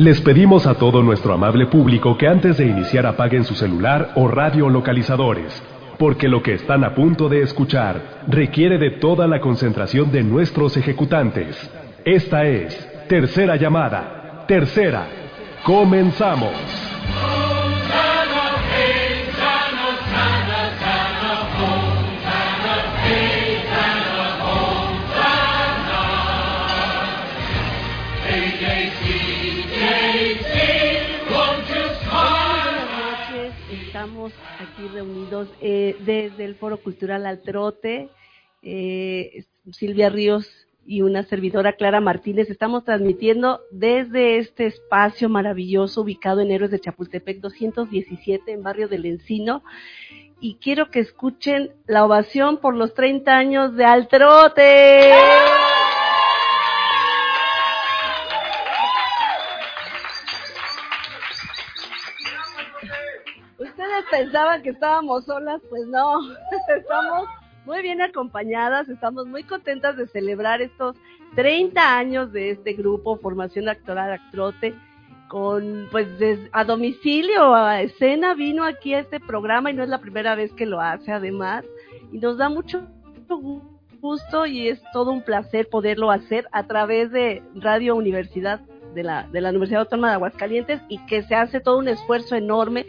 Les pedimos a todo nuestro amable público que antes de iniciar apaguen su celular o radio localizadores, porque lo que están a punto de escuchar requiere de toda la concentración de nuestros ejecutantes. Esta es Tercera Llamada. Tercera. Comenzamos. Aquí reunidos eh, desde el Foro Cultural Al Trote. Eh, Silvia Ríos y una servidora Clara Martínez. Estamos transmitiendo desde este espacio maravilloso ubicado en Héroes de Chapultepec 217 en Barrio del Encino. Y quiero que escuchen la ovación por los 30 años de Al Trote. pensaban que estábamos solas, pues no, estamos muy bien acompañadas, estamos muy contentas de celebrar estos 30 años de este grupo, Formación Actoral Actrote, con, pues, a domicilio, a escena, vino aquí a este programa y no es la primera vez que lo hace además, y nos da mucho gusto y es todo un placer poderlo hacer a través de Radio Universidad de la, de la Universidad Autónoma de Aguascalientes y que se hace todo un esfuerzo enorme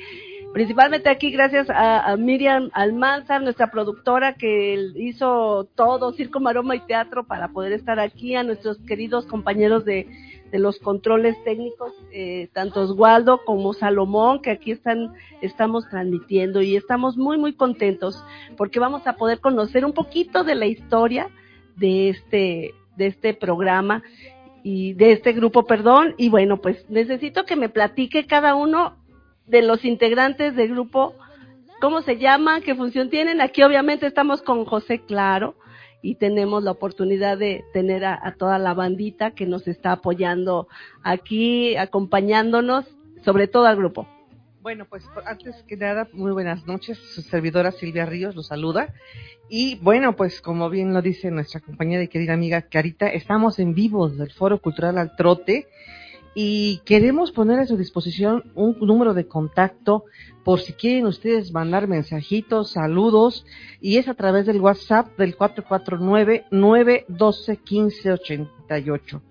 principalmente aquí gracias a, Miriam Almanzar, nuestra productora que hizo todo, circo, maroma y teatro para poder estar aquí, a nuestros queridos compañeros de, los controles técnicos, eh, tanto Oswaldo como Salomón, que aquí están, estamos transmitiendo y estamos muy, muy contentos porque vamos a poder conocer un poquito de la historia de este, de este programa y de este grupo, perdón, y bueno, pues necesito que me platique cada uno de los integrantes del grupo, cómo se llama, qué función tienen. Aquí obviamente estamos con José Claro y tenemos la oportunidad de tener a, toda la bandita que nos está apoyando aquí, acompañándonos, sobre todo al grupo. Bueno, pues antes que nada, muy buenas noches. Su servidora Silvia Ríos los saluda. Y bueno, pues como bien lo dice nuestra compañera y querida amiga Carita, estamos en vivo del Foro Cultural al Trote y queremos poner a su disposición un número de contacto por si quieren ustedes mandar mensajitos, saludos, y es a través del WhatsApp del 449-912-1588.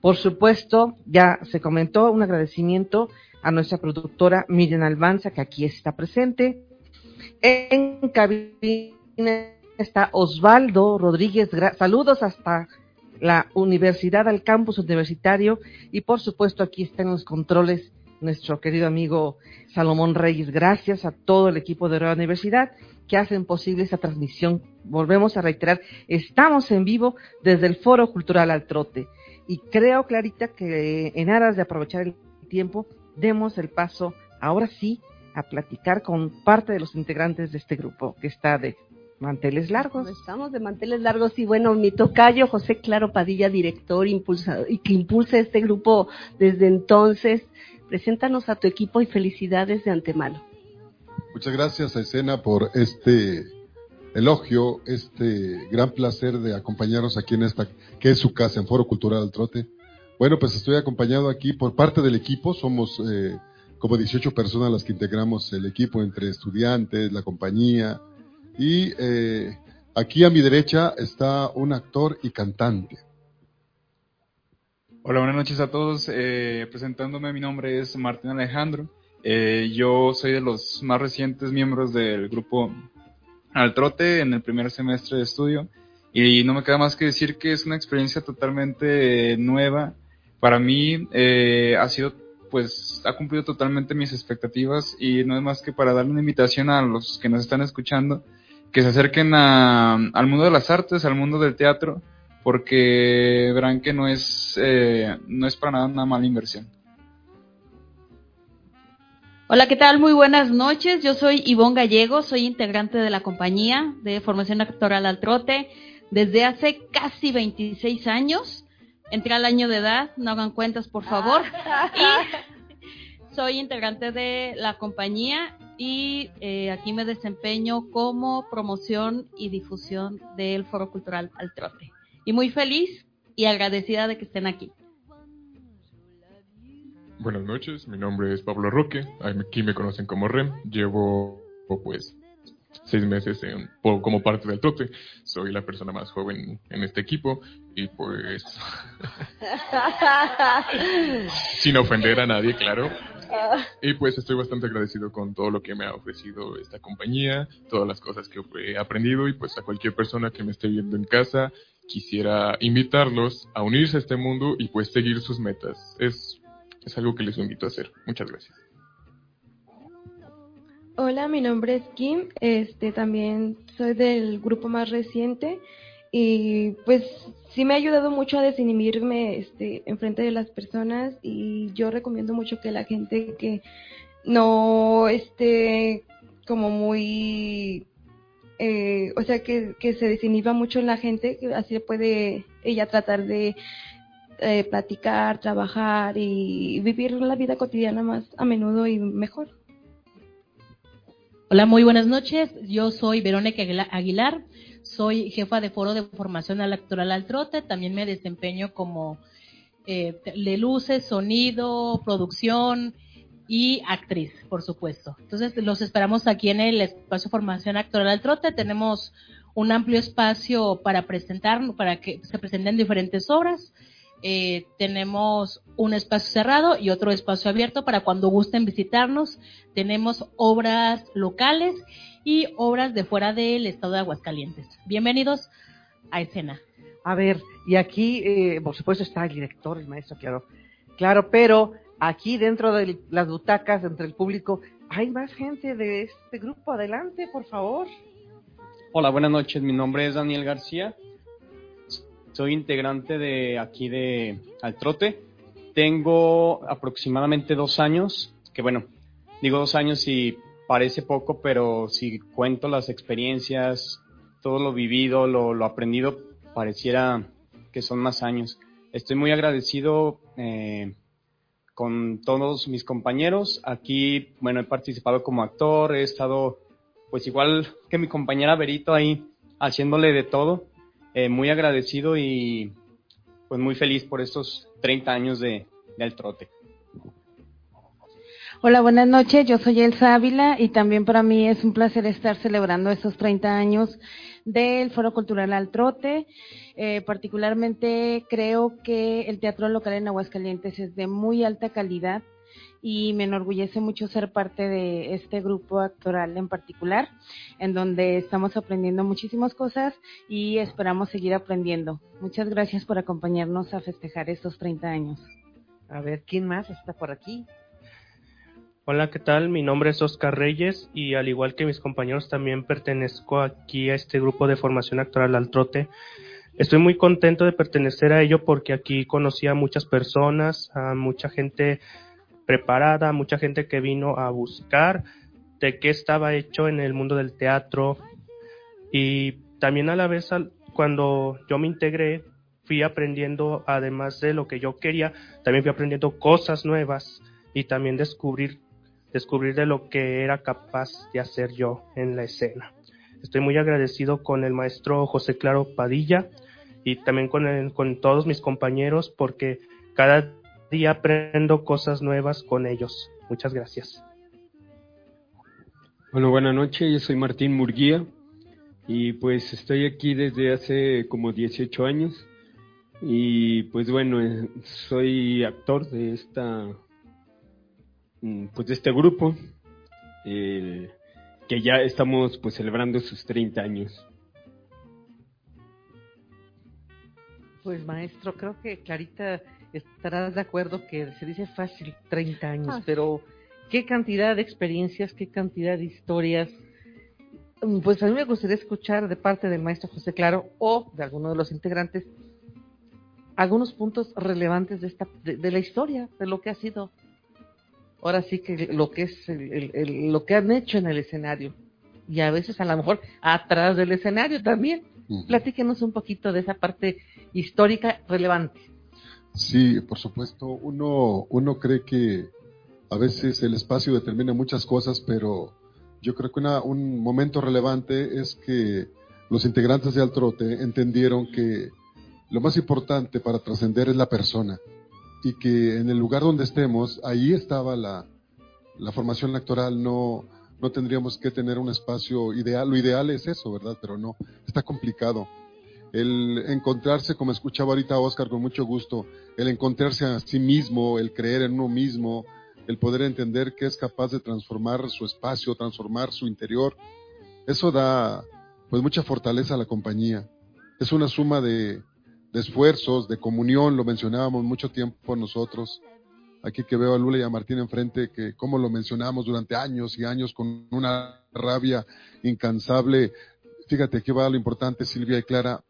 Por supuesto, ya se comentó un agradecimiento a nuestra productora Miriam Albanza, que aquí está presente. En cabina está Osvaldo Rodríguez. Saludos hasta la universidad al campus universitario y por supuesto aquí están los controles nuestro querido amigo Salomón Reyes. Gracias a todo el equipo de la universidad que hacen posible esta transmisión. Volvemos a reiterar, estamos en vivo desde el Foro Cultural al Trote y creo, Clarita, que en aras de aprovechar el tiempo, demos el paso ahora sí a platicar con parte de los integrantes de este grupo que está de Manteles largos. Estamos de manteles largos y bueno, mi tocayo José Claro Padilla, director impulsador, y que impulsa este grupo desde entonces. Preséntanos a tu equipo y felicidades de antemano. Muchas gracias a Escena por este elogio, este gran placer de acompañarnos aquí en esta, que es su casa, en Foro Cultural Trote. Bueno, pues estoy acompañado aquí por parte del equipo, somos eh, como 18 personas las que integramos el equipo entre estudiantes, la compañía, y eh, aquí a mi derecha está un actor y cantante. Hola, buenas noches a todos. Eh, presentándome, mi nombre es Martín Alejandro. Eh, yo soy de los más recientes miembros del grupo Al Trote en el primer semestre de estudio. Y no me queda más que decir que es una experiencia totalmente nueva. Para mí ha sido pues ha cumplido totalmente mis expectativas y no es más que para darle una invitación a los que nos están escuchando que se acerquen al mundo de las artes, al mundo del teatro, porque verán que no es, eh, no es para nada una mala inversión. Hola, ¿qué tal? Muy buenas noches. Yo soy Ivonne Gallego, soy integrante de la compañía de formación actoral al trote desde hace casi 26 años. Entré al año de edad, no hagan cuentas, por favor. Y soy integrante de la compañía y eh, aquí me desempeño como promoción y difusión del Foro Cultural Al Trote. Y muy feliz y agradecida de que estén aquí. Buenas noches, mi nombre es Pablo Roque, aquí me conocen como REM, llevo pues seis meses en, como parte del trote, soy la persona más joven en este equipo y pues sin ofender a nadie, claro. Y pues estoy bastante agradecido con todo lo que me ha ofrecido esta compañía, todas las cosas que he aprendido y pues a cualquier persona que me esté viendo en casa quisiera invitarlos a unirse a este mundo y pues seguir sus metas. Es, es algo que les invito a hacer. Muchas gracias. Hola, mi nombre es Kim, este también soy del grupo más reciente y pues sí me ha ayudado mucho a desinhibirme este enfrente de las personas y yo recomiendo mucho que la gente que no esté como muy eh, o sea que, que se desinhiba mucho la gente que así puede ella tratar de eh, platicar trabajar y vivir la vida cotidiana más a menudo y mejor Hola, muy buenas noches. Yo soy Verónica Aguilar, soy jefa de foro de formación electoral al trote. También me desempeño como eh, de luces, sonido, producción y actriz, por supuesto. Entonces, los esperamos aquí en el espacio formación electoral al trote. Tenemos un amplio espacio para presentar, para que se presenten diferentes obras. Eh, tenemos un espacio cerrado y otro espacio abierto para cuando gusten visitarnos. Tenemos obras locales y obras de fuera del estado de Aguascalientes. Bienvenidos a escena. A ver, y aquí, eh, por supuesto, está el director, el maestro, claro. Claro, pero aquí dentro de las butacas, entre el público, hay más gente de este grupo. Adelante, por favor. Hola, buenas noches. Mi nombre es Daniel García soy integrante de aquí de Altrote. Tengo aproximadamente dos años, que bueno, digo dos años y parece poco, pero si cuento las experiencias, todo lo vivido, lo, aprendido, pareciera que son más años. Estoy muy agradecido eh, con todos mis compañeros. Aquí, bueno, he participado como actor, he estado, pues igual que mi compañera Berito ahí, haciéndole de todo. Eh, muy agradecido y pues muy feliz por estos 30 años de, del trote. Hola, buenas noches. Yo soy Elsa Ávila y también para mí es un placer estar celebrando estos 30 años del Foro Cultural al Trote. Eh, particularmente creo que el teatro local en Aguascalientes es de muy alta calidad y me enorgullece mucho ser parte de este grupo actoral en particular, en donde estamos aprendiendo muchísimas cosas y esperamos seguir aprendiendo. Muchas gracias por acompañarnos a festejar estos 30 años. A ver, ¿quién más está por aquí? Hola, ¿qué tal? Mi nombre es Oscar Reyes y al igual que mis compañeros también pertenezco aquí a este grupo de formación actoral al trote. Estoy muy contento de pertenecer a ello porque aquí conocí a muchas personas, a mucha gente preparada, mucha gente que vino a buscar de qué estaba hecho en el mundo del teatro y también a la vez cuando yo me integré fui aprendiendo además de lo que yo quería, también fui aprendiendo cosas nuevas y también descubrir descubrir de lo que era capaz de hacer yo en la escena. Estoy muy agradecido con el maestro José Claro Padilla y también con, con todos mis compañeros porque cada día aprendo cosas nuevas con ellos. Muchas gracias. Bueno, buenas noches, yo soy Martín Murguía y pues estoy aquí desde hace como 18 años y pues bueno, eh, soy actor de esta pues de este grupo eh, que ya estamos pues celebrando sus 30 años. Pues maestro, creo que Clarita estarás de acuerdo que se dice fácil 30 años, ah. pero qué cantidad de experiencias, qué cantidad de historias. Mm, pues a mí me gustaría escuchar de parte del maestro José Claro o de alguno de los integrantes algunos puntos relevantes de esta de, la historia, de lo que ha sido. Ahora sí que lo que es lo que han hecho en el escenario y a veces a lo mejor atrás del escenario también. Platíquenos un poquito de esa parte histórica relevante. Sí, por supuesto. Uno, uno cree que a veces el espacio determina muchas cosas, pero yo creo que una, un momento relevante es que los integrantes de Altrote entendieron que lo más importante para trascender es la persona. Y que en el lugar donde estemos, ahí estaba la, la formación electoral, no, no tendríamos que tener un espacio ideal. Lo ideal es eso, ¿verdad? Pero no, está complicado. El encontrarse, como escuchaba ahorita a Oscar con mucho gusto, el encontrarse a sí mismo, el creer en uno mismo, el poder entender que es capaz de transformar su espacio, transformar su interior, eso da pues mucha fortaleza a la compañía. Es una suma de, de esfuerzos, de comunión, lo mencionábamos mucho tiempo nosotros, aquí que veo a Lula y a Martín enfrente, que como lo mencionamos durante años y años con una rabia incansable. Fíjate, aquí va lo importante, Silvia y Clara,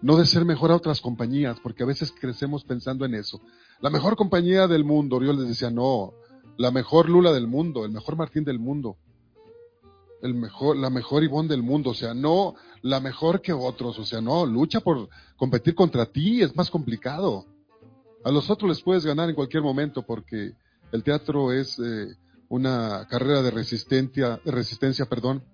no de ser mejor a otras compañías, porque a veces crecemos pensando en eso. La mejor compañía del mundo, yo les decía, no, la mejor Lula del mundo, el mejor Martín del mundo, el mejor, la mejor Ivonne del mundo, o sea, no la mejor que otros, o sea, no, lucha por competir contra ti, es más complicado. A los otros les puedes ganar en cualquier momento porque el teatro es eh, una carrera de resistencia, resistencia, perdón,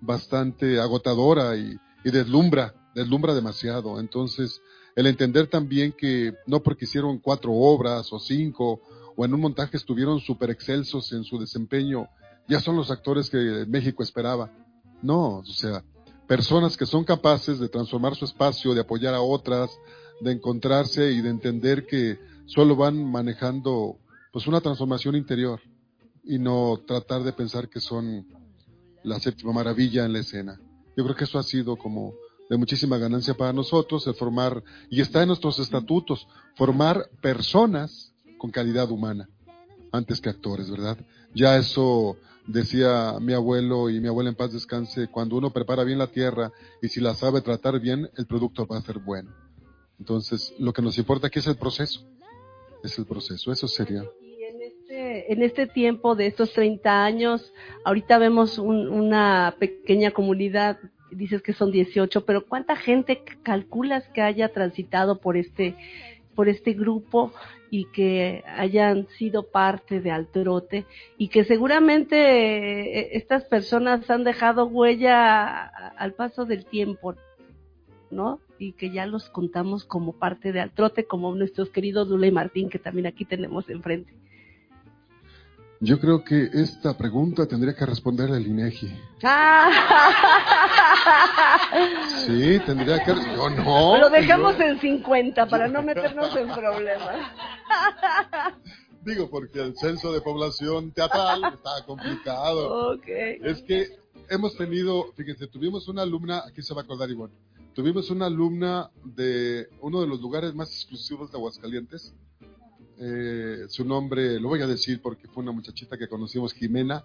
bastante agotadora y, y deslumbra, deslumbra demasiado. Entonces, el entender también que no porque hicieron cuatro obras o cinco o en un montaje estuvieron súper excelsos en su desempeño, ya son los actores que México esperaba. No, o sea, personas que son capaces de transformar su espacio, de apoyar a otras, de encontrarse y de entender que solo van manejando pues una transformación interior y no tratar de pensar que son la séptima maravilla en la escena. Yo creo que eso ha sido como de muchísima ganancia para nosotros, el formar, y está en nuestros estatutos, formar personas con calidad humana, antes que actores, ¿verdad? Ya eso decía mi abuelo y mi abuela en paz descanse, cuando uno prepara bien la tierra y si la sabe tratar bien, el producto va a ser bueno. Entonces, lo que nos importa aquí es el proceso. Es el proceso, eso sería. Y en este, en este tiempo de estos 30 años, ahorita vemos un, una pequeña comunidad, dices que son 18, pero ¿cuánta gente calculas que haya transitado por este, por este grupo y que hayan sido parte de Altrote y que seguramente eh, estas personas han dejado huella al paso del tiempo, ¿no? Y que ya los contamos como parte de Altrote, como nuestros queridos Lula y Martín, que también aquí tenemos enfrente. Yo creo que esta pregunta tendría que responder el INEGI. Sí, tendría que. Yo no. Lo dejamos en 50 para no meternos en problemas. Digo, porque el censo de población teatral está complicado. Ok. Es que hemos tenido, fíjense, tuvimos una alumna, aquí se va a acordar Ivonne, tuvimos una alumna de uno de los lugares más exclusivos de Aguascalientes. Eh, su nombre lo voy a decir porque fue una muchachita que conocimos, Jimena.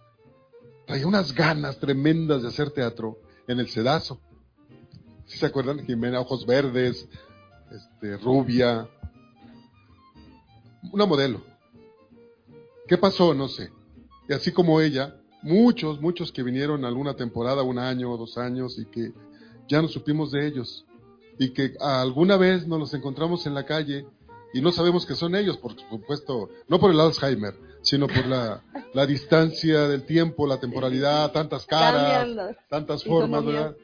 Traía unas ganas tremendas de hacer teatro en el Sedazo. ¿Sí se acuerdan? Jimena, ojos verdes, este, rubia. Una modelo. ¿Qué pasó? No sé. Y así como ella, muchos, muchos que vinieron alguna temporada, un año o dos años y que ya no supimos de ellos. Y que alguna vez nos los encontramos en la calle y no sabemos que son ellos, por supuesto, no por el Alzheimer, sino por la, la distancia del tiempo, la temporalidad, tantas caras, tantas formas, ¿verdad?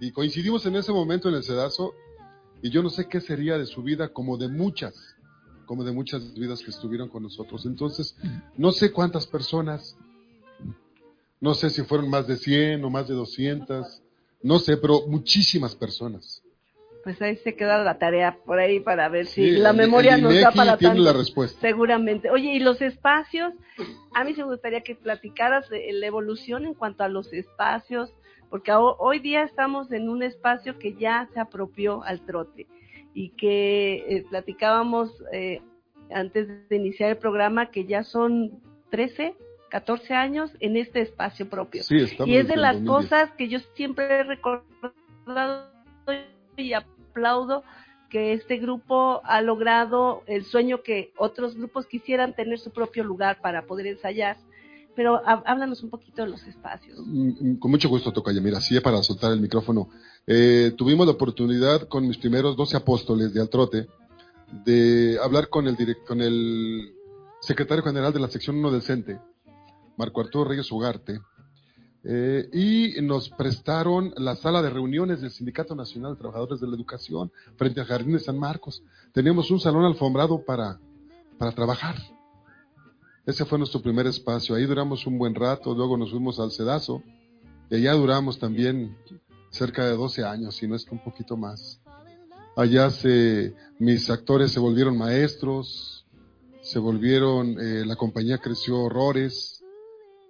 Y coincidimos en ese momento en el sedazo y yo no sé qué sería de su vida como de muchas, como de muchas vidas que estuvieron con nosotros. Entonces, no sé cuántas personas, no sé si fueron más de 100 o más de 200, no sé, pero muchísimas personas. Pues ahí se queda la tarea por ahí para ver si la el- memoria el nos da para tiene tanto. la respuesta. Seguramente. Oye, y los espacios, a mí se me gustaría que platicaras de la evolución en cuanto a los espacios, porque ho- hoy día estamos en un espacio que ya se apropió al trote y que eh, platicábamos eh, antes de iniciar el programa que ya son 13, 14 años en este espacio propio. Sí, y es de las 2010. cosas que yo siempre he recordado y aplaudo que este grupo ha logrado el sueño que otros grupos quisieran tener su propio lugar para poder ensayar. Pero há- háblanos un poquito de los espacios. Mm, Con mucho gusto, Tocaya. Mira, sí, para soltar el micrófono. Eh, tuvimos la oportunidad con mis primeros 12 apóstoles de Altrote de hablar con el, direct- con el secretario general de la sección 1 del CENTE, Marco Arturo Reyes Ugarte, eh, y nos prestaron la sala de reuniones del Sindicato Nacional de Trabajadores de la Educación frente al Jardín de San Marcos. Teníamos un salón alfombrado para, para trabajar. Ese fue nuestro primer espacio. Ahí duramos un buen rato, luego nos fuimos al Sedazo y allá duramos también cerca de 12 años, si no es que un poquito más. Allá se, mis actores se volvieron maestros, se volvieron, eh, la compañía creció horrores,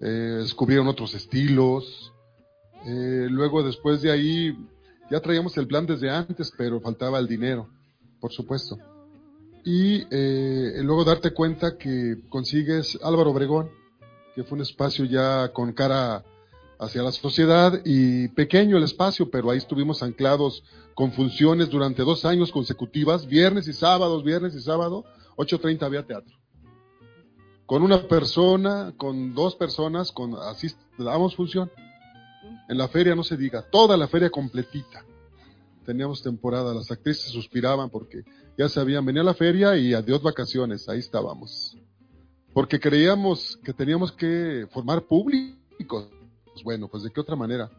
eh, descubrieron otros estilos. Eh, luego después de ahí ya traíamos el plan desde antes, pero faltaba el dinero, por supuesto. Y eh, luego darte cuenta que consigues Álvaro Obregón, que fue un espacio ya con cara hacia la sociedad y pequeño el espacio, pero ahí estuvimos anclados con funciones durante dos años consecutivas, viernes y sábados, viernes y sábado, 8.30 había teatro. Con una persona, con dos personas, con así dábamos función. En la feria no se diga, toda la feria completita. Teníamos temporada, las actrices suspiraban porque ya sabían, venía la feria y adiós vacaciones, ahí estábamos. Porque creíamos que teníamos que formar públicos. Bueno, pues de qué otra manera.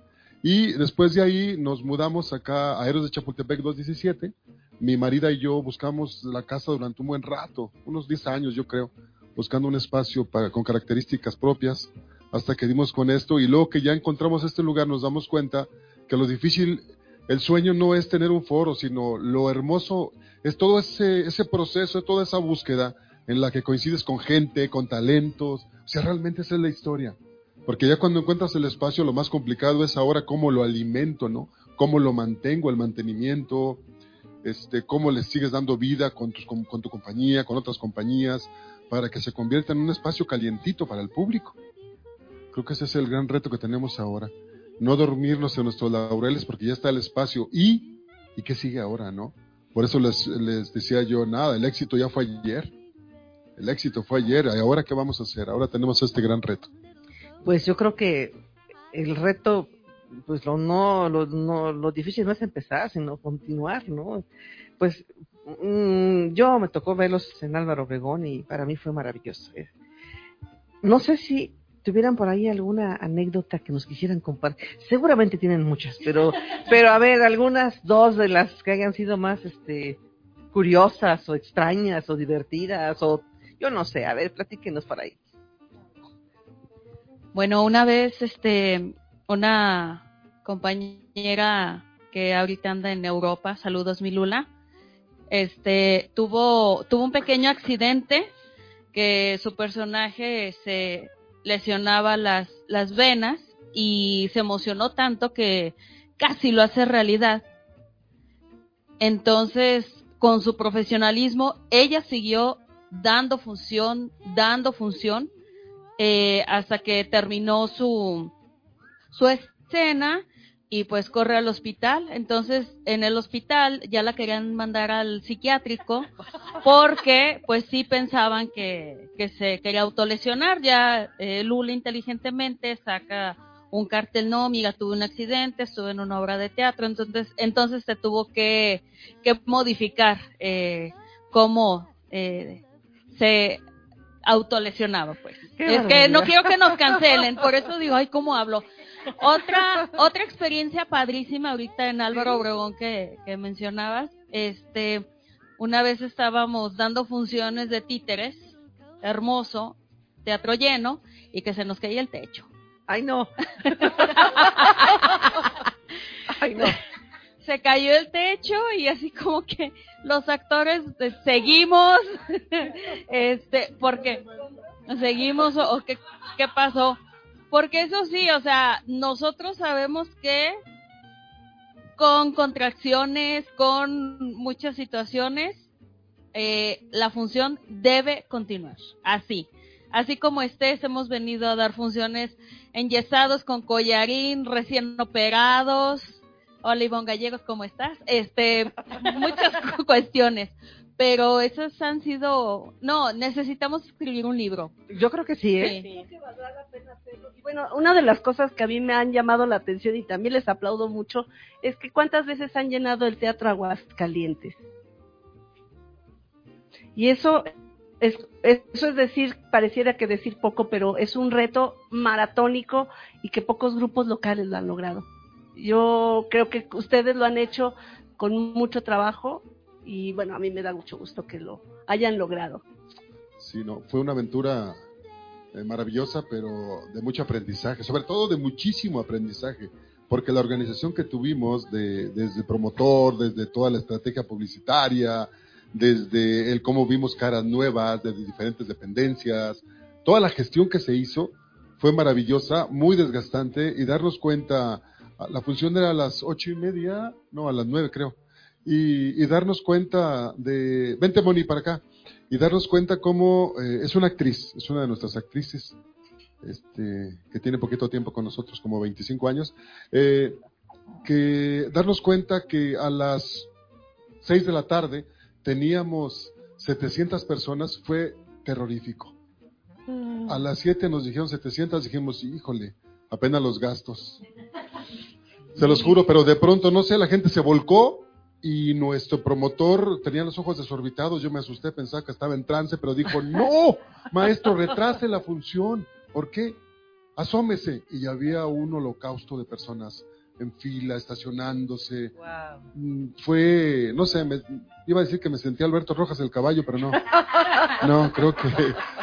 Y después de ahí nos mudamos acá a Héroes de Chapultepec 217. Mi marida y yo buscamos la casa durante un buen rato, unos 10 años yo creo, buscando un espacio para, con características propias, hasta que dimos con esto. Y luego que ya encontramos este lugar nos damos cuenta que lo difícil, el sueño no es tener un foro, sino lo hermoso es todo ese, ese proceso, toda esa búsqueda en la que coincides con gente, con talentos. O sea, realmente esa es la historia. Porque ya cuando encuentras el espacio, lo más complicado es ahora cómo lo alimento, ¿no? Cómo lo mantengo, el mantenimiento, este, cómo le sigues dando vida con, tus, con, con tu compañía, con otras compañías, para que se convierta en un espacio calientito para el público. Creo que ese es el gran reto que tenemos ahora. No dormirnos en nuestros laureles porque ya está el espacio. ¿Y, ¿y qué sigue ahora, no? Por eso les, les decía yo, nada, el éxito ya fue ayer. El éxito fue ayer. ¿Y ahora qué vamos a hacer? Ahora tenemos este gran reto. Pues yo creo que el reto, pues lo no, lo, no, lo difícil no es empezar, sino continuar, ¿no? Pues mm, yo me tocó verlos en Álvaro Obregón y para mí fue maravilloso. ¿eh? No sé si tuvieran por ahí alguna anécdota que nos quisieran compartir. Seguramente tienen muchas, pero, pero a ver, algunas dos de las que hayan sido más, este, curiosas o extrañas o divertidas o yo no sé. A ver, platíquenos por ahí. Bueno, una vez, este, una compañera que ahorita anda en Europa, saludos mi Lula, este, tuvo, tuvo un pequeño accidente que su personaje se lesionaba las, las venas y se emocionó tanto que casi lo hace realidad. Entonces, con su profesionalismo, ella siguió dando función, dando función, eh, hasta que terminó su, su escena y pues corre al hospital. Entonces, en el hospital ya la querían mandar al psiquiátrico porque pues sí pensaban que, que se quería autolesionar. Ya eh, Lula inteligentemente saca un cartel, no, amiga, tuve un accidente, estuve en una obra de teatro, entonces, entonces se tuvo que, que modificar eh, cómo eh, se autolesionaba, pues. Qué es que no quiero que nos cancelen, por eso digo, ay, ¿cómo hablo? Otra, otra experiencia padrísima ahorita en Álvaro Obregón que, que mencionabas, este, una vez estábamos dando funciones de títeres, hermoso, teatro lleno, y que se nos caía el techo. Ay, no. Ay, no. Se cayó el techo y así como que los actores eh, seguimos, este, porque seguimos o, o qué, qué pasó. Porque eso sí, o sea, nosotros sabemos que con contracciones, con muchas situaciones, eh, la función debe continuar. Así. Así como estés, hemos venido a dar funciones enyesados con collarín, recién operados. Hola Ivonne Gallegos, ¿cómo estás? Este, muchas cuestiones. Pero esas han sido, no, necesitamos escribir un libro. Yo creo que sí, ¿eh? Sí. Y bueno, una de las cosas que a mí me han llamado la atención y también les aplaudo mucho es que cuántas veces han llenado el Teatro Aguascalientes. Y eso es, eso es decir, pareciera que decir poco, pero es un reto maratónico y que pocos grupos locales lo han logrado. Yo creo que ustedes lo han hecho con mucho trabajo y bueno, a mí me da mucho gusto que lo hayan logrado. Sí, no, fue una aventura eh, maravillosa, pero de mucho aprendizaje, sobre todo de muchísimo aprendizaje, porque la organización que tuvimos, de, desde promotor, desde toda la estrategia publicitaria, desde el cómo vimos caras nuevas, desde diferentes dependencias, toda la gestión que se hizo fue maravillosa, muy desgastante, y darnos cuenta, la función era a las ocho y media, no, a las nueve creo, y, y darnos cuenta de, vente Moni para acá, y darnos cuenta cómo eh, es una actriz, es una de nuestras actrices, este, que tiene poquito tiempo con nosotros, como 25 años, eh, que darnos cuenta que a las 6 de la tarde teníamos 700 personas fue terrorífico. Mm. A las 7 nos dijeron 700, dijimos, híjole, apenas los gastos. Se los juro, pero de pronto, no sé, la gente se volcó y nuestro promotor tenía los ojos desorbitados. Yo me asusté, pensaba que estaba en trance, pero dijo, no, maestro, retrase la función. ¿Por qué? Asómese. Y había un holocausto de personas en fila, estacionándose. Mm, Fue, no sé, me, iba a decir que me sentí Alberto Rojas el caballo, pero no. No, creo que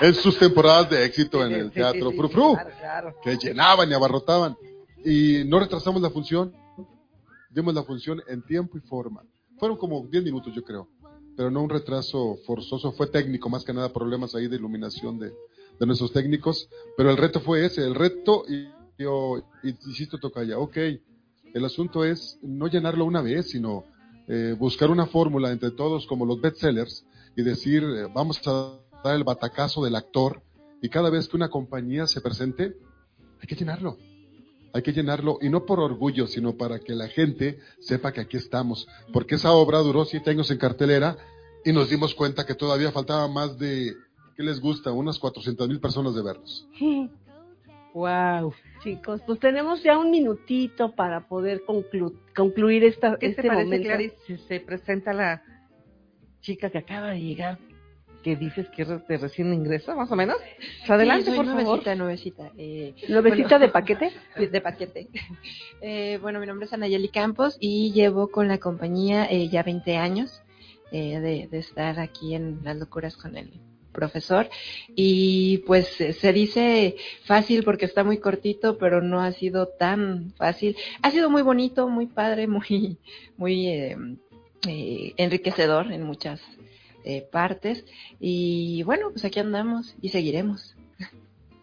en sus temporadas de éxito en el teatro sí, Fru Fru, claro, claro. que llenaban y abarrotaban. Y no retrasamos la función, dimos la función en tiempo y forma. Fueron como 10 minutos, yo creo, pero no un retraso forzoso, fue técnico, más que nada problemas ahí de iluminación de, de nuestros técnicos, pero el reto fue ese, el reto, y yo, insisto, Tocaya, ok, el asunto es no llenarlo una vez, sino eh, buscar una fórmula entre todos como los bestsellers y decir, eh, vamos a dar el batacazo del actor y cada vez que una compañía se presente, hay que llenarlo. Hay que llenarlo y no por orgullo, sino para que la gente sepa que aquí estamos. Porque esa obra duró siete años en cartelera y nos dimos cuenta que todavía faltaba más de, ¿qué les gusta? Unas 400 mil personas de vernos. Wow. Chicos, pues tenemos ya un minutito para poder conclu- concluir esta, ¿Qué este te parece, momento. Clarice, si se presenta la chica que acaba de llegar, que dices que de recién ingreso, más o menos? Adelante, Sí, soy por favor. nuevecita, nuevecita. Eh, ¿Nuevecita de paquete? De paquete. Eh, bueno, mi nombre es Anayeli Campos y llevo con la compañía eh, ya 20 años eh, de, de estar aquí en Las Locuras con el profesor. Y pues eh, se dice fácil porque está muy cortito, pero no ha sido tan fácil. Ha sido muy bonito, muy padre, muy, muy eh, eh, enriquecedor en muchas eh, partes. Y bueno, pues aquí andamos y seguiremos.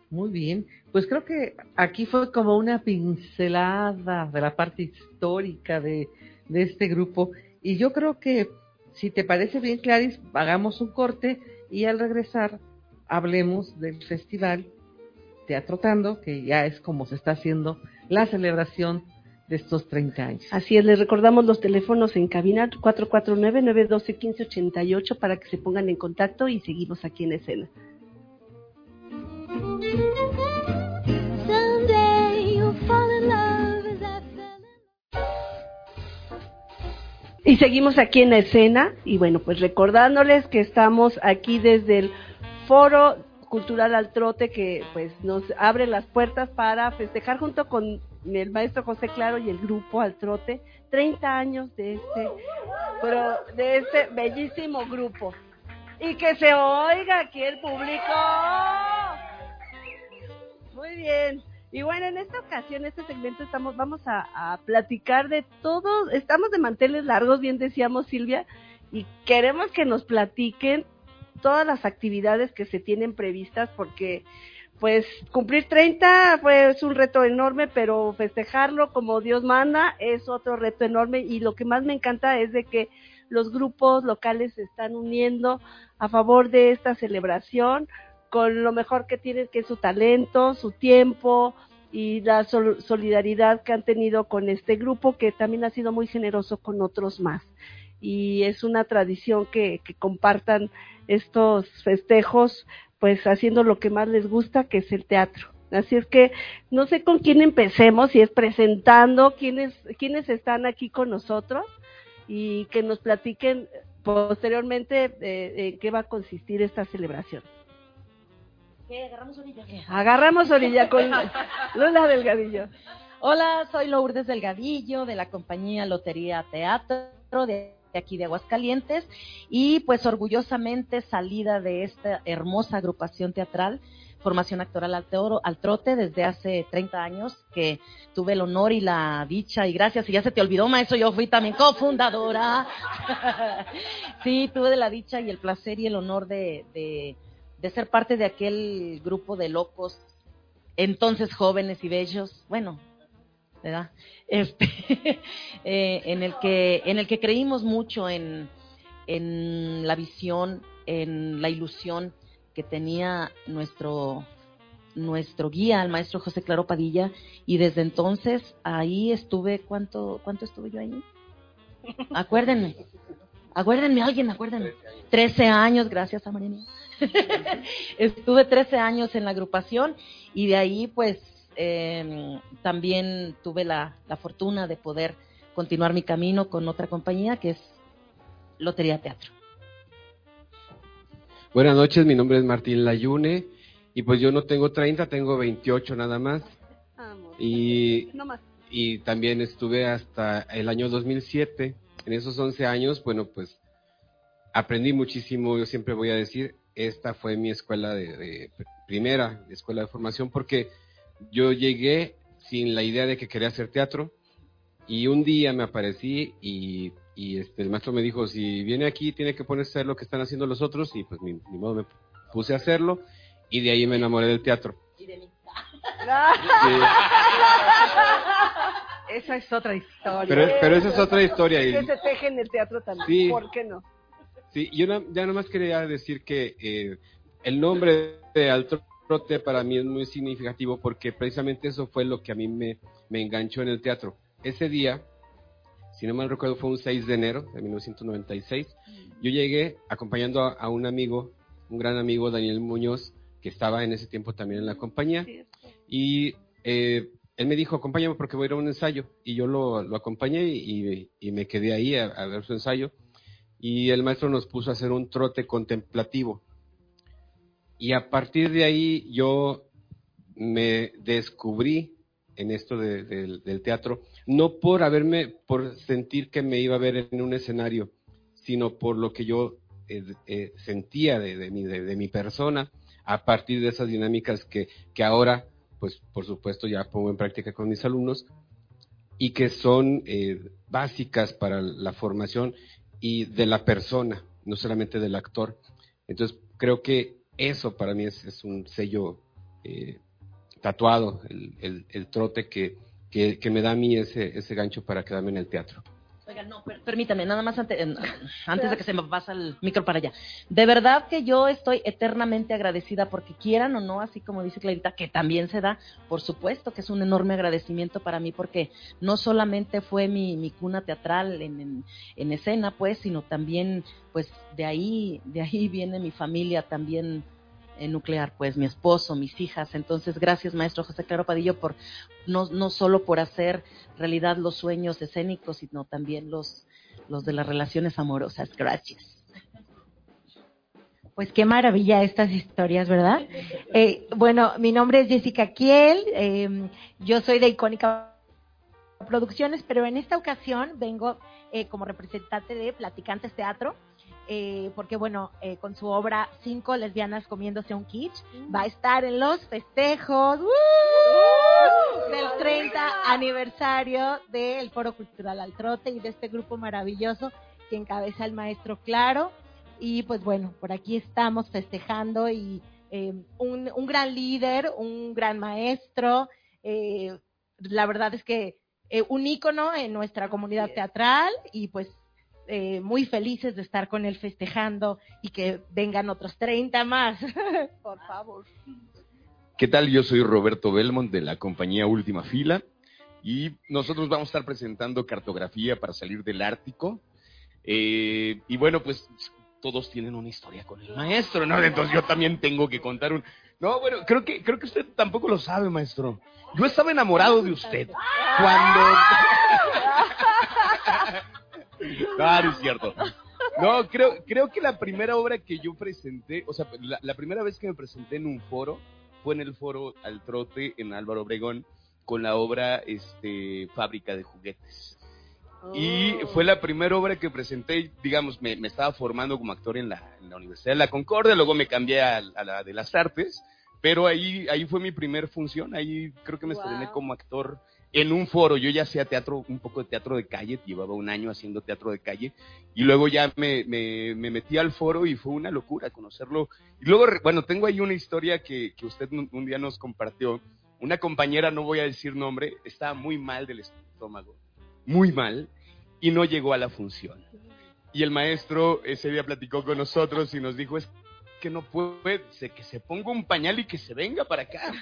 Muy bien. Pues creo que aquí fue como una pincelada de la parte histórica de, de este grupo. Y yo creo que, si te parece bien, Clarice, hagamos un corte y al regresar hablemos del festival Teatro Tando, que ya es como se está haciendo la celebración de estos 30 años. Así es, les recordamos los teléfonos en cabina 449-912-1588 para que se pongan en contacto y seguimos aquí en escena. Y seguimos aquí en la escena y bueno, pues recordándoles que estamos aquí desde el Foro Cultural al Trote que pues nos abre las puertas para festejar junto con el maestro José Claro y el grupo al Trote 30 años de este pero de este bellísimo grupo. Y que se oiga aquí el público. Muy bien. Y bueno, en esta ocasión, este segmento, estamos, vamos a, a platicar de todo, estamos de manteles largos, bien decíamos Silvia, y queremos que nos platiquen todas las actividades que se tienen previstas, porque pues cumplir 30 pues, es un reto enorme, pero festejarlo como Dios manda es otro reto enorme, y lo que más me encanta es de que los grupos locales se están uniendo a favor de esta celebración, con lo mejor que tienen, que es su talento, su tiempo y la sol- solidaridad que han tenido con este grupo, que también ha sido muy generoso con otros más. Y es una tradición que, que compartan estos festejos, pues haciendo lo que más les gusta, que es el teatro. Así es que no sé con quién empecemos, si es presentando quiénes, quiénes están aquí con nosotros y que nos platiquen posteriormente eh, en qué va a consistir esta celebración. ¿Qué? ¿Agarramos orilla? ¿Qué? Agarramos orilla con Lola Delgadillo. Hola, soy Lourdes Delgadillo de la compañía Lotería Teatro de aquí de Aguascalientes y pues orgullosamente salida de esta hermosa agrupación teatral formación actoral al, al trote desde hace 30 años que tuve el honor y la dicha y gracias y ya se te olvidó maestro yo fui también cofundadora. Sí tuve la dicha y el placer y el honor de, de ser parte de aquel grupo de locos entonces jóvenes y bellos bueno ¿verdad? Este, eh, en el que en el que creímos mucho en, en la visión, en la ilusión que tenía nuestro nuestro guía, el maestro José Claro Padilla, y desde entonces ahí estuve, ¿cuánto, cuánto estuve yo ahí? Acuérdenme, acuérdenme, alguien, acuérdenme. 13 años, gracias a María. estuve 13 años en la agrupación y de ahí pues eh, también tuve la, la fortuna de poder continuar mi camino con otra compañía que es Lotería Teatro. Buenas noches, mi nombre es Martín Layune y pues yo no tengo 30, tengo 28 nada más. Y, No más. y también estuve hasta el año 2007. En esos 11 años, bueno, pues aprendí muchísimo, yo siempre voy a decir, esta fue mi escuela de, de primera, escuela de formación, porque yo llegué sin la idea de que quería hacer teatro y un día me aparecí y, y, este, el maestro me dijo, si viene aquí tiene que ponerse a hacer lo que están haciendo los otros y pues ni, ni modo me puse a hacerlo y de ahí me enamoré del teatro. Esa es otra historia. Pero- pero esa es otra historia y- Que se teje en el teatro también. Sí. ¿Por qué no? Sí, yo na- ya nomás quería decir que eh, el nombre de Altrote para mí es muy significativo porque precisamente eso fue lo que a mí me, me enganchó en el teatro. Ese día, si no mal recuerdo, fue un 6 de enero de 1996. Yo llegué acompañando a, a un amigo, un gran amigo, Daniel Muñoz, que estaba en ese tiempo también en la compañía. Y eh, él me dijo, acompáñame porque voy a ir a un ensayo. Y yo lo, lo acompañé y, y me quedé ahí a, a ver su ensayo. Y el maestro nos puso a hacer un trote contemplativo. Y a partir de ahí yo me descubrí en esto de- del- teatro, no por haberme, por sentir que me iba a ver en un escenario, sino por lo que yo eh, eh, sentía de, mi, de mi persona a partir de esas dinámicas que, que ahora, pues por supuesto, ya pongo en práctica con mis alumnos y que son eh, básicas para la formación y de la persona, no solamente del actor. Entonces, creo que eso para mí es, un sello eh, tatuado, el, el- el trote que, que, que me da a mí ese, ese gancho para quedarme en el teatro. Oiga, no, per- permítame, nada más antes de que se me pase el micro para allá. De verdad que yo estoy eternamente agradecida porque quieran o no, así como dice Clarita, que también se da, por supuesto que es un enorme agradecimiento para mí porque no solamente fue mi, mi cuna teatral en, en, en escena, pues, sino también, pues, de ahí, de ahí viene mi familia también nuclear, pues mi esposo, mis hijas. Entonces, gracias, maestro José Claro Padillo, por no, no solo por hacer realidad los sueños escénicos, sino también los, los de las relaciones amorosas. Gracias. Pues qué maravilla estas historias, ¿verdad? Eh, bueno, mi nombre es Jessica Kiel, eh, yo soy de Icónica Producciones, pero en esta ocasión vengo eh, como representante de Platicantes Teatro, eh, porque bueno, eh, con su obra Cinco lesbianas comiéndose un kitsch, va a estar en los festejos ¡uh! del 30 aniversario del Foro Cultural Al Trote y de este grupo maravilloso que encabeza el maestro Claro. Y pues bueno, por aquí estamos festejando y eh, un, un gran líder, un gran maestro. eh, la verdad es que eh, un ícono en nuestra comunidad teatral y pues eh, muy felices de estar con él festejando y que vengan otros 30 más. Por favor. ¿Qué tal? Yo soy Roberto Belmont de la compañía Última Fila y nosotros vamos a estar presentando cartografía para salir del Ártico. Eh, y bueno, pues todos tienen una historia con el maestro, ¿no? Entonces yo también tengo que contar un... No, bueno, creo que, creo que usted tampoco lo sabe, maestro. Yo estaba enamorado de usted cuando... No, no es cierto. No, creo, creo que la primera obra que yo presenté, o sea, la, la primera vez que me presenté en un foro fue en el foro Al Trote en Álvaro Obregón con la obra este, Fábrica de Juguetes. Y fue la primera obra que presenté, digamos, me, me estaba formando como actor en la, en la Universidad de la Concordia, luego me cambié a, a la de las artes, pero ahí, ahí fue mi primer función, ahí creo que me estrené Wow. como actor en un foro, yo ya hacía teatro, un poco de teatro de calle, llevaba un año haciendo teatro de calle, y luego ya me, me, me metí al foro y fue una locura conocerlo. Y luego, bueno, tengo ahí una historia que, que usted un, día nos compartió, una compañera, no voy a decir nombre, estaba muy mal del estómago, muy mal, y no llegó a la función. Y el maestro ese día platicó con nosotros y nos dijo, es que no puede, que se ponga un pañal y que se venga para acá.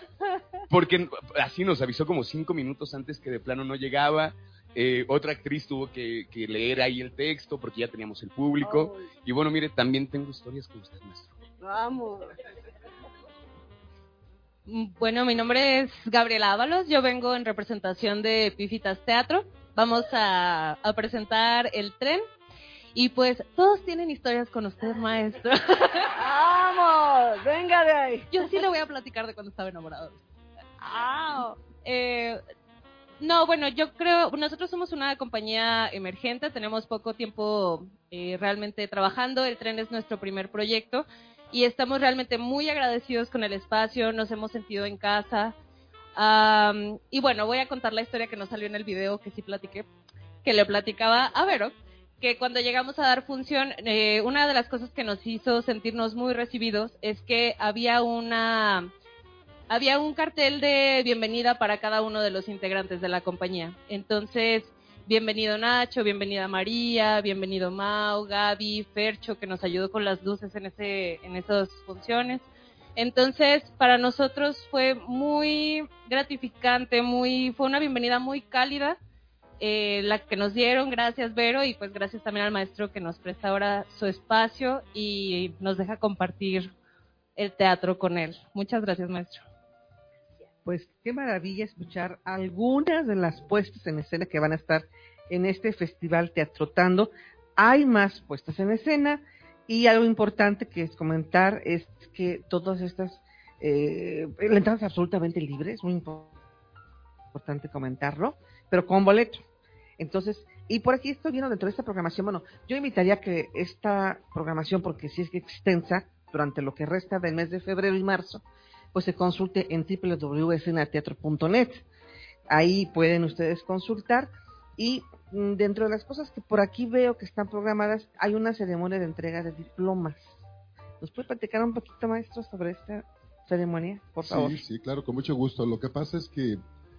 Porque así nos avisó como cinco minutos antes que de plano no llegaba. Eh, otra actriz tuvo que, que leer ahí el texto porque ya teníamos el público. Y bueno, mire, también tengo historias con usted, maestro. Vamos. Mm, Bueno, mi nombre es Gabriela Ábalos, yo vengo en representación de Pifitas Teatro. Vamos a, a presentar el tren y pues todos tienen historias con usted, maestro. ¡Vamos! ¡Venga de ahí! Yo sí le voy a platicar de cuando estaba enamorado. Eh, no, bueno, yo creo, nosotros somos una compañía emergente, tenemos poco tiempo eh, realmente trabajando, el tren es nuestro primer proyecto y estamos realmente muy agradecidos con el espacio, nos hemos sentido en casa. Am, y bueno, voy a contar la historia que nos salió en el video que sí platiqué, que le platicaba a Vero, que cuando llegamos a dar función, eh, una de las cosas que nos hizo sentirnos muy recibidos es que había una había un cartel de bienvenida para cada uno de los integrantes de la compañía. Entonces, bienvenido Nacho, bienvenida María, bienvenido Mau, Gaby, Fercho, que nos ayudó con las luces en ese, en esas funciones. Entonces, para nosotros fue muy gratificante, muy, fue una bienvenida muy cálida, eh, la que nos dieron, gracias Vero, y pues gracias también al maestro que nos presta ahora su espacio y nos deja compartir el teatro con él. Muchas gracias, maestro. Pues qué maravilla escuchar algunas de las puestas en escena que van a estar en este festival Teatrotando. Hay más puestas en escena y algo importante que es comentar es que todas estas, eh, la entrada es absolutamente libre, es muy impo- importante comentarlo, pero con boleto. Entonces, y por aquí estoy viendo dentro de esta programación, bueno, yo invitaría que esta programación, porque si es que extensa, durante lo que resta del mes de febrero y marzo, pues se consulte en www.escenateatro.net. Ahí pueden ustedes consultar y mm, dentro de las cosas que por aquí veo que están programadas, hay una ceremonia de entrega de diplomas. ¿Nos puede platicar un poquito, maestro, sobre esta ceremonia, por favor? Sí, sí, claro, con mucho gusto. Lo que pasa es que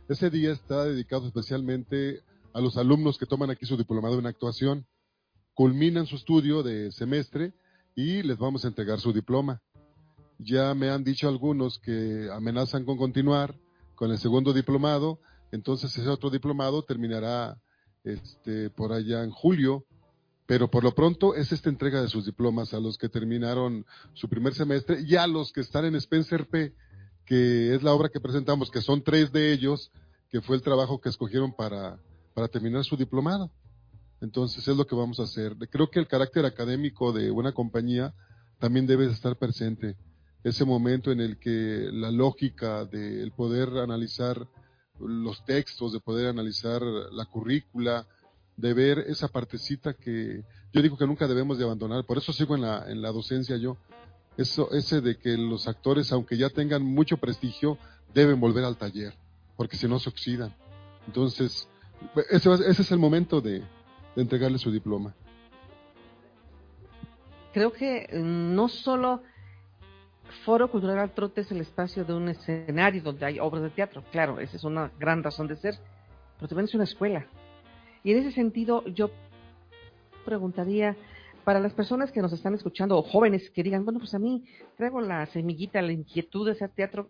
ese día está dedicado especialmente a los alumnos que toman aquí su diplomado en actuación. Culminan su estudio de semestre y les vamos a entregar su diploma. Ya me han dicho algunos que amenazan con continuar con el segundo diplomado, entonces ese otro diplomado terminará este, por allá en julio, pero por lo pronto es esta entrega de sus diplomas a los que terminaron su primer semestre y a los que están en Spencer P, que es la obra que presentamos, que son tres de ellos, que fue el trabajo que escogieron para, para terminar su diplomado. Entonces es lo que vamos a hacer. Creo que el carácter académico de una compañía también debe estar presente. Ese momento en el que la lógica del poder analizar los textos, de poder analizar la currícula, de ver esa partecita que yo digo que nunca debemos de abandonar. Por eso sigo en la, en la docencia yo. Eso, ese de que los actores, aunque ya tengan mucho prestigio, deben volver al taller, porque si no se oxidan. Entonces, ese, ese es el momento de, de entregarle su diploma. creo que mm, no solo Foro Cultural al Trote es el espacio de un escenario donde hay obras de teatro, claro, esa es una gran razón de ser, pero también es una escuela. Y en ese sentido yo preguntaría, para las personas que nos están escuchando o jóvenes que digan, bueno, pues a mí traigo la semillita, la inquietud de hacer teatro,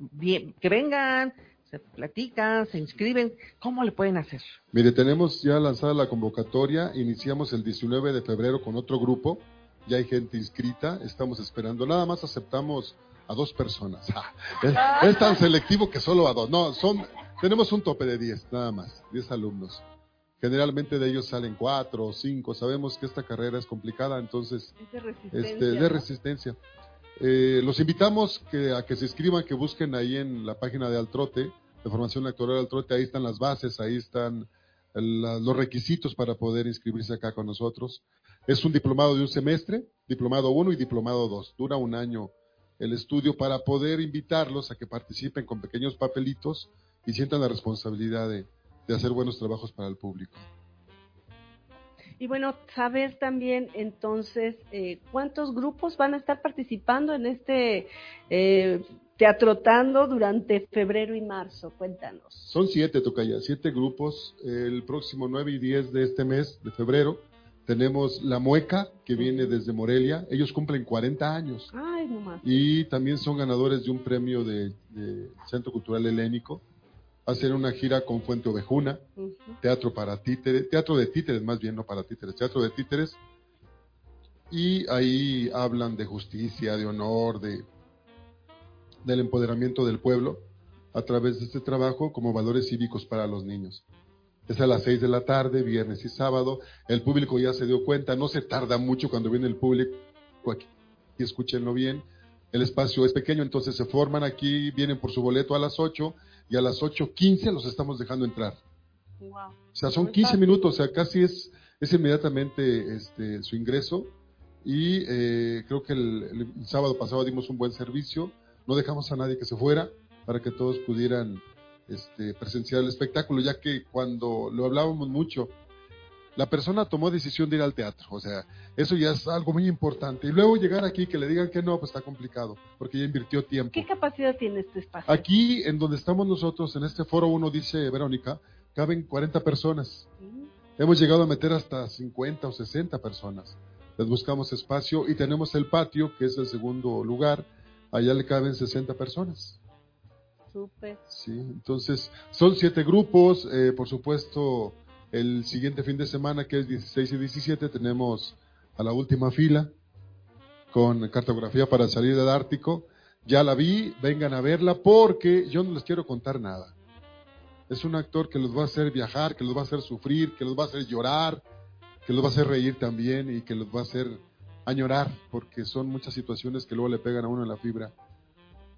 bien, que vengan, se platican, se inscriben, ¿cómo le pueden hacer? Mire, tenemos ya lanzada la convocatoria, iniciamos el 19 de febrero con otro grupo, ya hay gente inscrita, estamos esperando, nada más aceptamos a dos personas. Ah, es, es tan selectivo que solo a dos, no, son, tenemos un tope de 10, nada más, 10 alumnos. Generalmente de ellos salen cuatro o cinco, sabemos que esta carrera es complicada, entonces Es de resistencia. este, de resistencia. Eh, los invitamos que, a que se inscriban, que busquen ahí en la página de Altrote, de formación actoral Altrote, ahí están las bases, ahí están el- la- los requisitos para poder inscribirse acá con nosotros. Es un diplomado de un semestre, diplomado 1 y diplomado 2. Dura un año el estudio para poder invitarlos a que participen con pequeños papelitos y sientan la responsabilidad de, de hacer buenos trabajos para el público. Y bueno, saber también entonces eh, cuántos grupos van a estar participando en este eh, teatrotando durante febrero y marzo. Cuéntanos. Son siete, Tocaya, siete grupos. El próximo 9 y 10 de este mes de febrero tenemos La Mueca, que viene desde Morelia. Ellos cumplen 40 años Ay, nomás. y también son ganadores de un premio de, de Centro Cultural Helénico. Hacen una gira con Fuente Ovejuna, teatro para títeres, teatro de títeres más bien, no para títeres, teatro de títeres. Y ahí hablan de justicia, de honor, de del empoderamiento del pueblo a través de este trabajo como valores cívicos para los niños. Es a las seis de la tarde, viernes y sábado. El público ya se dio cuenta, no se tarda mucho cuando viene el público aquí, y escúchenlo bien. El espacio es pequeño, entonces se forman aquí, vienen por su boleto a las 8 y a las 8.15 los estamos dejando entrar. Wow. O sea, son 15 minutos, o sea, casi es, es inmediatamente este, su ingreso. Y eh, creo que el, el sábado pasado dimos un buen servicio, no dejamos a nadie que se fuera para que todos pudieran este, presenciar el espectáculo, ya que cuando lo hablábamos mucho, la persona tomó decisión de ir al teatro, o sea, eso ya es algo muy importante. Y luego llegar aquí que le digan que no, pues está complicado, porque ya invirtió tiempo. ¿Qué capacidad tiene este espacio? Aquí, en donde estamos nosotros, en este foro 1, dice Verónica, caben 40 personas. Hemos llegado a meter hasta 50 o 60 personas. Les buscamos espacio y tenemos el patio, que es el segundo lugar. Allá le caben 60 personas. Súper. Sí, entonces son siete grupos. eh, por supuesto, el siguiente fin de semana, que es 16 y 17, tenemos a la última fila con cartografía para salir del Ártico. Ya la vi, vengan a verla porque yo no les quiero contar nada. Es un actor que los va a hacer viajar, que los va a hacer sufrir, que los va a hacer llorar, que los va a hacer reír también y que los va a hacer añorar, porque son muchas situaciones que luego le pegan a uno en la fibra.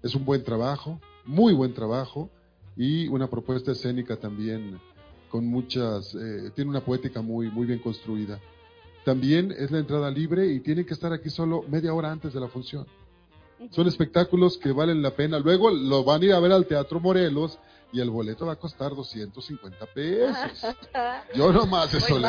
Es un buen trabajo, muy buen trabajo y una propuesta escénica también con muchas, eh, tiene una poética muy, muy bien construida. También es la entrada libre y tienen que estar aquí solo media hora antes de la función. Son espectáculos que valen la pena. Luego lo van a ir a ver al Teatro Morelos y el boleto va a costar 250 pesos. Yo nomás eso Pues le.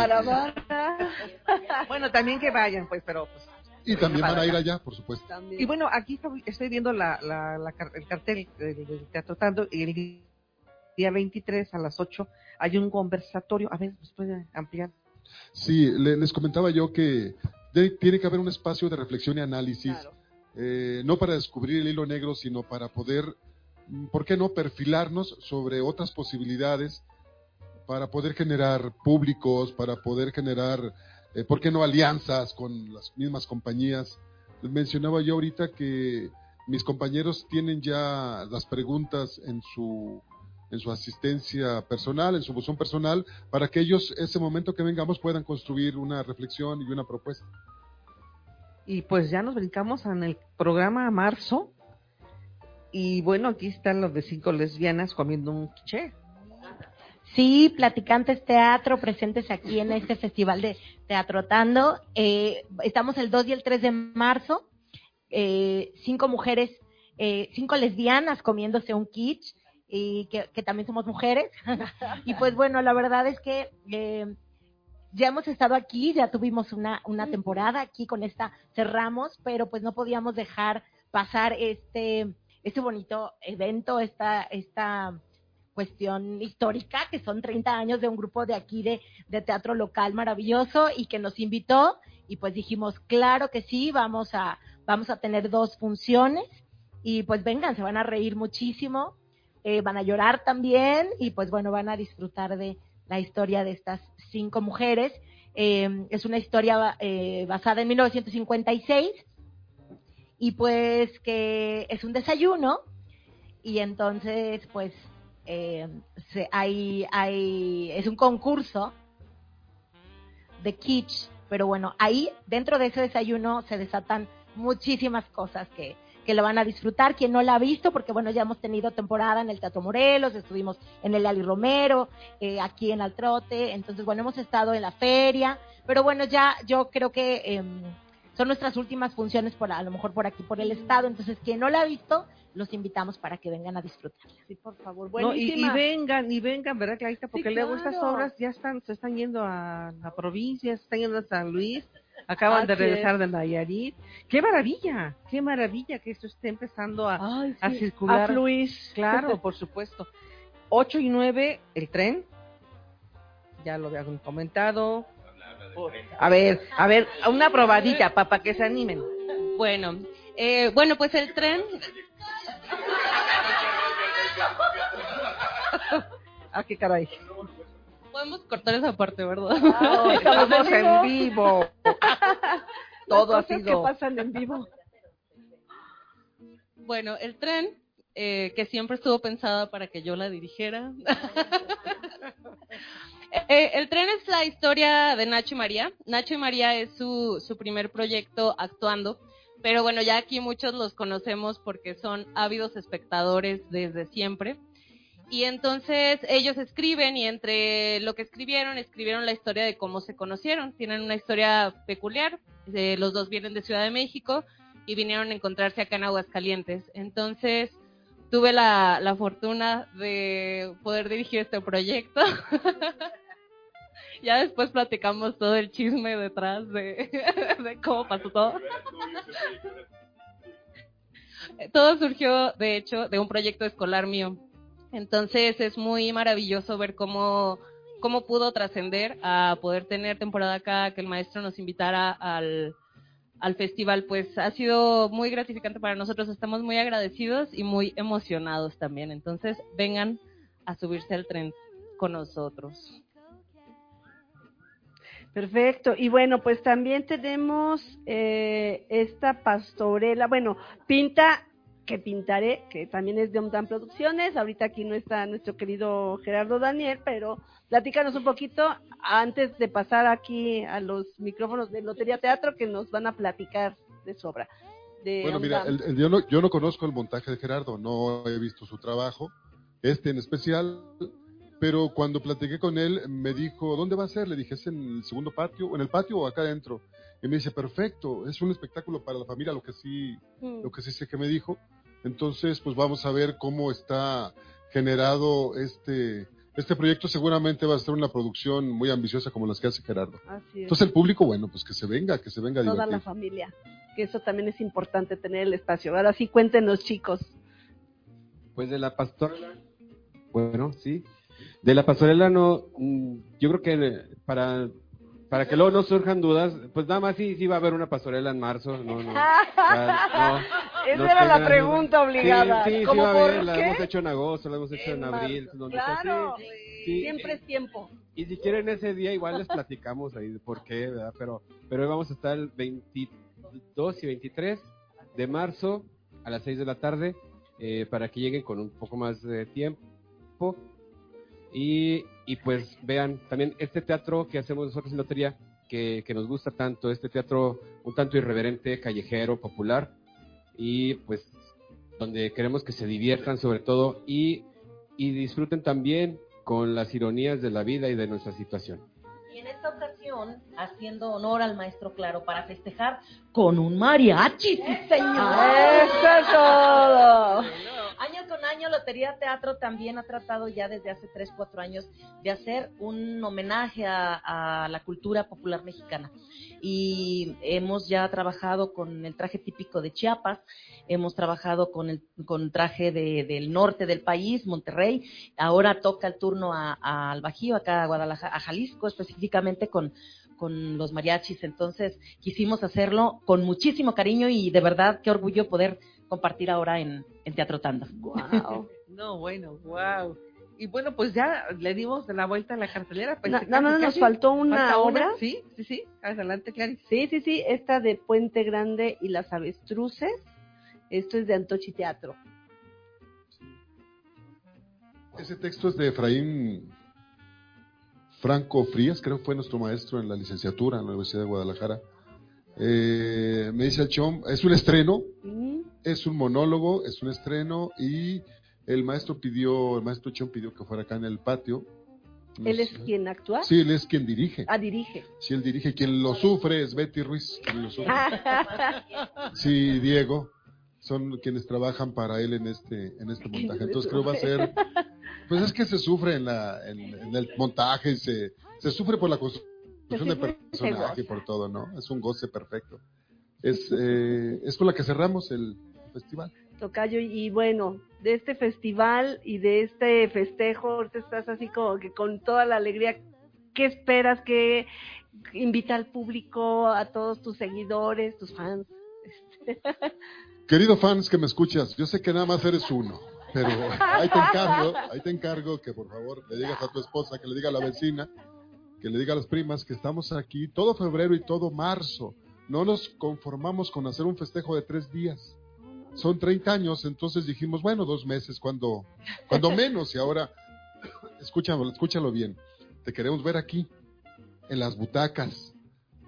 Bueno, también que vayan, pues, pero pues, Y también van a ir allá, por supuesto. Y bueno, aquí estoy, viendo la, la- la el cartel del, Teatro Tando y el día 23 a las 8 hay un conversatorio. A ver, ¿nos puede ampliar? Sí, le- les comentaba yo que de- tiene que haber un espacio de reflexión y análisis, eh, no para descubrir el hilo negro, sino para poder, mm, ¿por qué no?, perfilarnos sobre otras posibilidades para poder generar públicos, para poder generar, eh, ¿por qué no?, alianzas con las mismas compañías. Les mencionaba yo ahorita que mis compañeros tienen ya las preguntas en su en su asistencia personal, en su buzón personal, para que ellos, ese momento que vengamos, puedan construir una reflexión y una propuesta. Y pues ya nos brincamos en el programa marzo. Y bueno, aquí están los de cinco lesbianas comiendo un quiche. Sí, Platicantes Teatro, presentes aquí en este festival de Teatrotando. Eh, estamos el 2 y el 3 de marzo. Eh, cinco mujeres, eh, cinco lesbianas comiéndose un kitsch y que, que también somos mujeres. y pues bueno, la verdad es que eh, ya hemos estado aquí, ya tuvimos una, una temporada aquí con esta, cerramos, pero pues no podíamos dejar pasar este, este bonito evento, esta, esta cuestión histórica, que son 30 años de un grupo de aquí de, de teatro local maravilloso y que nos invitó y pues dijimos, claro que sí, vamos a, vamos a tener dos funciones y pues vengan, se van a reír muchísimo, eh, van a llorar también y pues bueno, van a disfrutar de la historia de estas cinco mujeres. Eh, es una historia eh, basada en 1956 y pues que es un desayuno y entonces pues eh, se, hay, hay, es un concurso de kitsch, pero bueno, ahí dentro de ese desayuno se desatan muchísimas cosas que, que lo van a disfrutar. Quien no la ha visto, porque bueno, ya hemos tenido temporada en el Teatro Morelos, estuvimos en el Ali Romero, eh, aquí en Altrote, entonces bueno, hemos estado en la feria, pero bueno, ya yo creo que em, son nuestras últimas funciones por a lo mejor por aquí, por el estado, entonces quien no la ha visto, los invitamos para que vengan a disfrutar. Sí, por favor, No, y, y vengan, y vengan, ¿verdad, Clarita? Porque Sí, luego estas obras ya están, se están yendo a la provincia, se están yendo a San Luis, acaban de regresar es. de Nayarit. ¡Qué maravilla! ¡Qué maravilla que esto esté empezando a, a sí, circular! a fluir. Claro, por supuesto. 8 y 9, el tren. Ya lo habían comentado. A ver, a ver, una probadita para que se animen. Bueno, eh, bueno, pues el tren. Ah, qué caray. Podemos cortar esa parte, ¿verdad? No, estamos en vivo. Todo ha Las cosas sido- que pasan en vivo. Bueno, el tren, eh, que siempre estuvo pensada para que yo la dirigiera. Eh, el tren es la historia de Nacho y María. Nacho y María es su, su primer proyecto actuando, pero bueno, ya aquí muchos los conocemos porque son ávidos espectadores desde siempre. Y entonces ellos escriben y entre lo que escribieron, escribieron la historia de cómo se conocieron. Tienen una historia peculiar. Los dos vienen de Ciudad de México y vinieron a encontrarse acá en Aguascalientes. Entonces tuve la, la fortuna de poder dirigir este proyecto. ya después platicamos todo el chisme detrás de, de cómo pasó todo. todo surgió, de hecho, de un proyecto escolar mío. Entonces es muy maravilloso ver cómo, cómo pudo trascender a poder tener temporada acá, que el maestro nos invitara al, al festival. Pues ha sido muy gratificante para nosotros, estamos muy agradecidos y muy emocionados también. Entonces vengan a subirse al tren con nosotros. Perfecto. Y bueno, pues también tenemos eh, esta pastorela, bueno, Pinta, que pintaré, que también es de Omdan Producciones. Ahorita aquí no está nuestro querido Gerardo Daniel, pero platícanos un poquito antes de pasar aquí a los micrófonos de Lotería Teatro que nos van a platicar de su obra. De Bueno, mira, el- yo, no, yo no conozco el montaje de Gerardo, no he visto su trabajo, este en especial, pero cuando platiqué con él me dijo, ¿dónde va a ser? Le dije, ¿es en el segundo patio, o en el patio o acá adentro? Y me dice, perfecto, es un espectáculo para la familia, lo que sí, Mm. lo que sí sé que me dijo. Entonces, pues vamos a ver cómo está generado este, este proyecto. Seguramente va a ser una producción muy ambiciosa como las que hace Gerardo. Así es. Entonces el público, bueno, pues que se venga, que se venga Toda la familia, que eso también es importante tener el espacio. Ahora sí, cuéntenos, chicos. Pues de la pastorela, bueno, sí. De la pastorela no, mm, yo creo que para, para que luego no surjan dudas, pues nada más sí, sí va a haber una pastorela en marzo, no, no. ya, no, Esa no era la pregunta duda. obligada. Sí, sí, sí ¿Cómo va a haber, la qué? hemos hecho en agosto, la hemos hecho en, En abril. Claro, sí. siempre es tiempo. Y si quieren ese día igual les platicamos ahí de por qué, ¿verdad? Pero, pero hoy vamos a estar el 22 y 23 de marzo a las 6 de la tarde eh, para que lleguen con un poco más de tiempo. Y, y pues vean también este teatro que hacemos nosotros en Lotería, que, que nos gusta tanto, este teatro un tanto irreverente, callejero, popular, y pues donde queremos que se diviertan sobre todo y, y disfruten también con las ironías de la vida y de nuestra situación. Y en esta ocasión, haciendo honor al maestro Claro para festejar con un mariachi, sí señor. ¡Eso es todo! Lotería Teatro también ha tratado ya desde hace 3, 4 años de hacer un homenaje a, la cultura popular mexicana. Y hemos ya trabajado con el traje típico de Chiapas, hemos trabajado con el con traje de- del norte del país, Monterrey. Ahora toca el turno al Bajío, acá a Guadalajara, a Jalisco específicamente con con los mariachis, entonces quisimos hacerlo con muchísimo cariño y de verdad qué orgullo poder compartir ahora en, en Teatro Tanda. Wow. No, bueno, wow. Y bueno, pues ya le dimos de la vuelta a la cartelera. Pues casi, nada más nos faltó una Falta obra. Sí, sí, sí. Adelante, Clarice. Sí, sí, sí, esta de Puente Grande y las avestruces. Esto es de Antochi Teatro. Ese texto es de Efraín Franco Frías, creo que fue nuestro maestro en la licenciatura en la Universidad de Guadalajara. Eh, me dice el Chom, es un estreno, Es un monólogo, es un estreno y el maestro pidió, el maestro Chon pidió que fuera acá en el patio. No ¿Él es sé. quien actúa? Sí, él es quien dirige. Ah, dirige. Sí, él dirige. Quien lo sufre es Betty Ruiz. quien lo sufre. Sí, Diego. Son quienes trabajan para él en este, en este montaje. Entonces creo va a ser, pues es que se sufre en, la, en, en el montaje, se, se sufre por la construcción del sufre, se personaje por todo, ¿no? Es un goce perfecto. Es, eh, es con la que cerramos el festival. Tocayo, y bueno, de este festival y de este festejo, ahorita estás así como que con toda la alegría. ¿Qué esperas? ¿Qué invita al público, a todos tus seguidores, tus fans? Querido fans que me escuchas, yo sé que nada más eres uno, pero ahí te encargo, ahí te encargo que por favor le digas a tu esposa, que le diga a la vecina, que le diga a las primas que estamos aquí todo febrero y todo marzo. No nos conformamos con hacer un festejo de tres días. Son 30 años, entonces dijimos, bueno, dos meses, cuando, cuando menos, y ahora, escúchalo, escúchalo bien, te queremos ver aquí, en las butacas,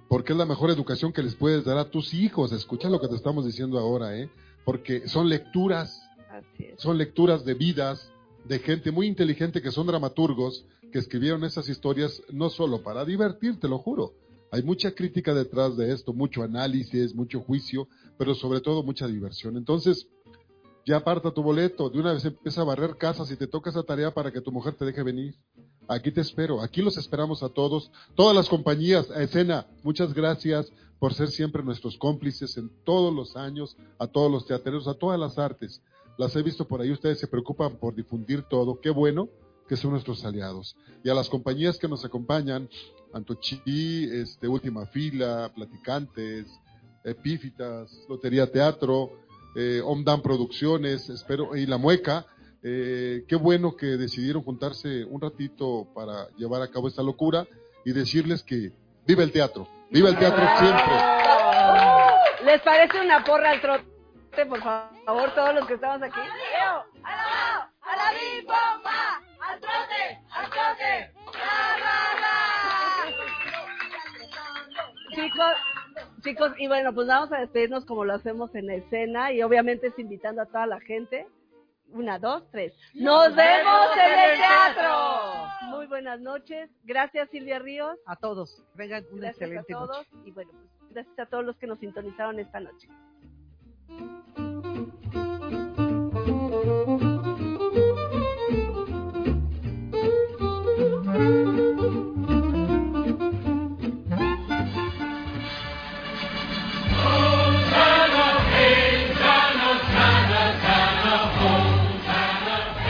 porque es la mejor educación que les puedes dar a tus hijos. Escucha lo que te estamos diciendo ahora, ¿eh? Porque son lecturas, son lecturas de vidas, de gente muy inteligente que son dramaturgos, que escribieron esas historias no solo para divertir, te lo juro. Hay mucha crítica detrás de esto, mucho análisis, mucho juicio, pero sobre todo mucha diversión. Entonces, ya aparta tu boleto, de una vez empieza a barrer casas y te toca esa tarea para que tu mujer te deje venir. Aquí te espero, aquí los esperamos a todos, todas las compañías, a escena, muchas gracias por ser siempre nuestros cómplices en todos los años, a todos los teatreros, a todas las artes. Las he visto por ahí, ustedes se preocupan por difundir todo, qué bueno que son nuestros aliados. Y a las compañías que nos acompañan, Antochi, este, Última Fila, Platicantes, Epífitas, Lotería Teatro, eh, Omdan Producciones, espero, y La Mueca, eh, qué bueno que decidieron juntarse un ratito para llevar a cabo esta locura y decirles que viva el teatro, viva el teatro siempre. ¿Les parece una porra al trote, por favor, todos los que estamos aquí? ¡A la! ¡Al trote! ¡Al trote! Chicos, chicos, y bueno, pues vamos a despedirnos como lo hacemos en escena y obviamente es invitando a toda la gente. Una, dos, tres. ¡Nos vemos en el teatro! Muy buenas noches. Gracias, Silvia Ríos. A todos. Vengan una Gracias excelente a todos. noche. Y bueno, pues gracias a todos los que nos sintonizaron esta noche.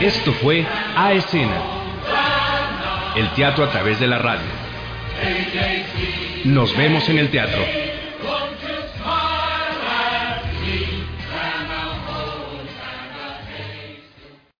Esto fue A Escena, el teatro a través de la radio. Nos vemos en el teatro.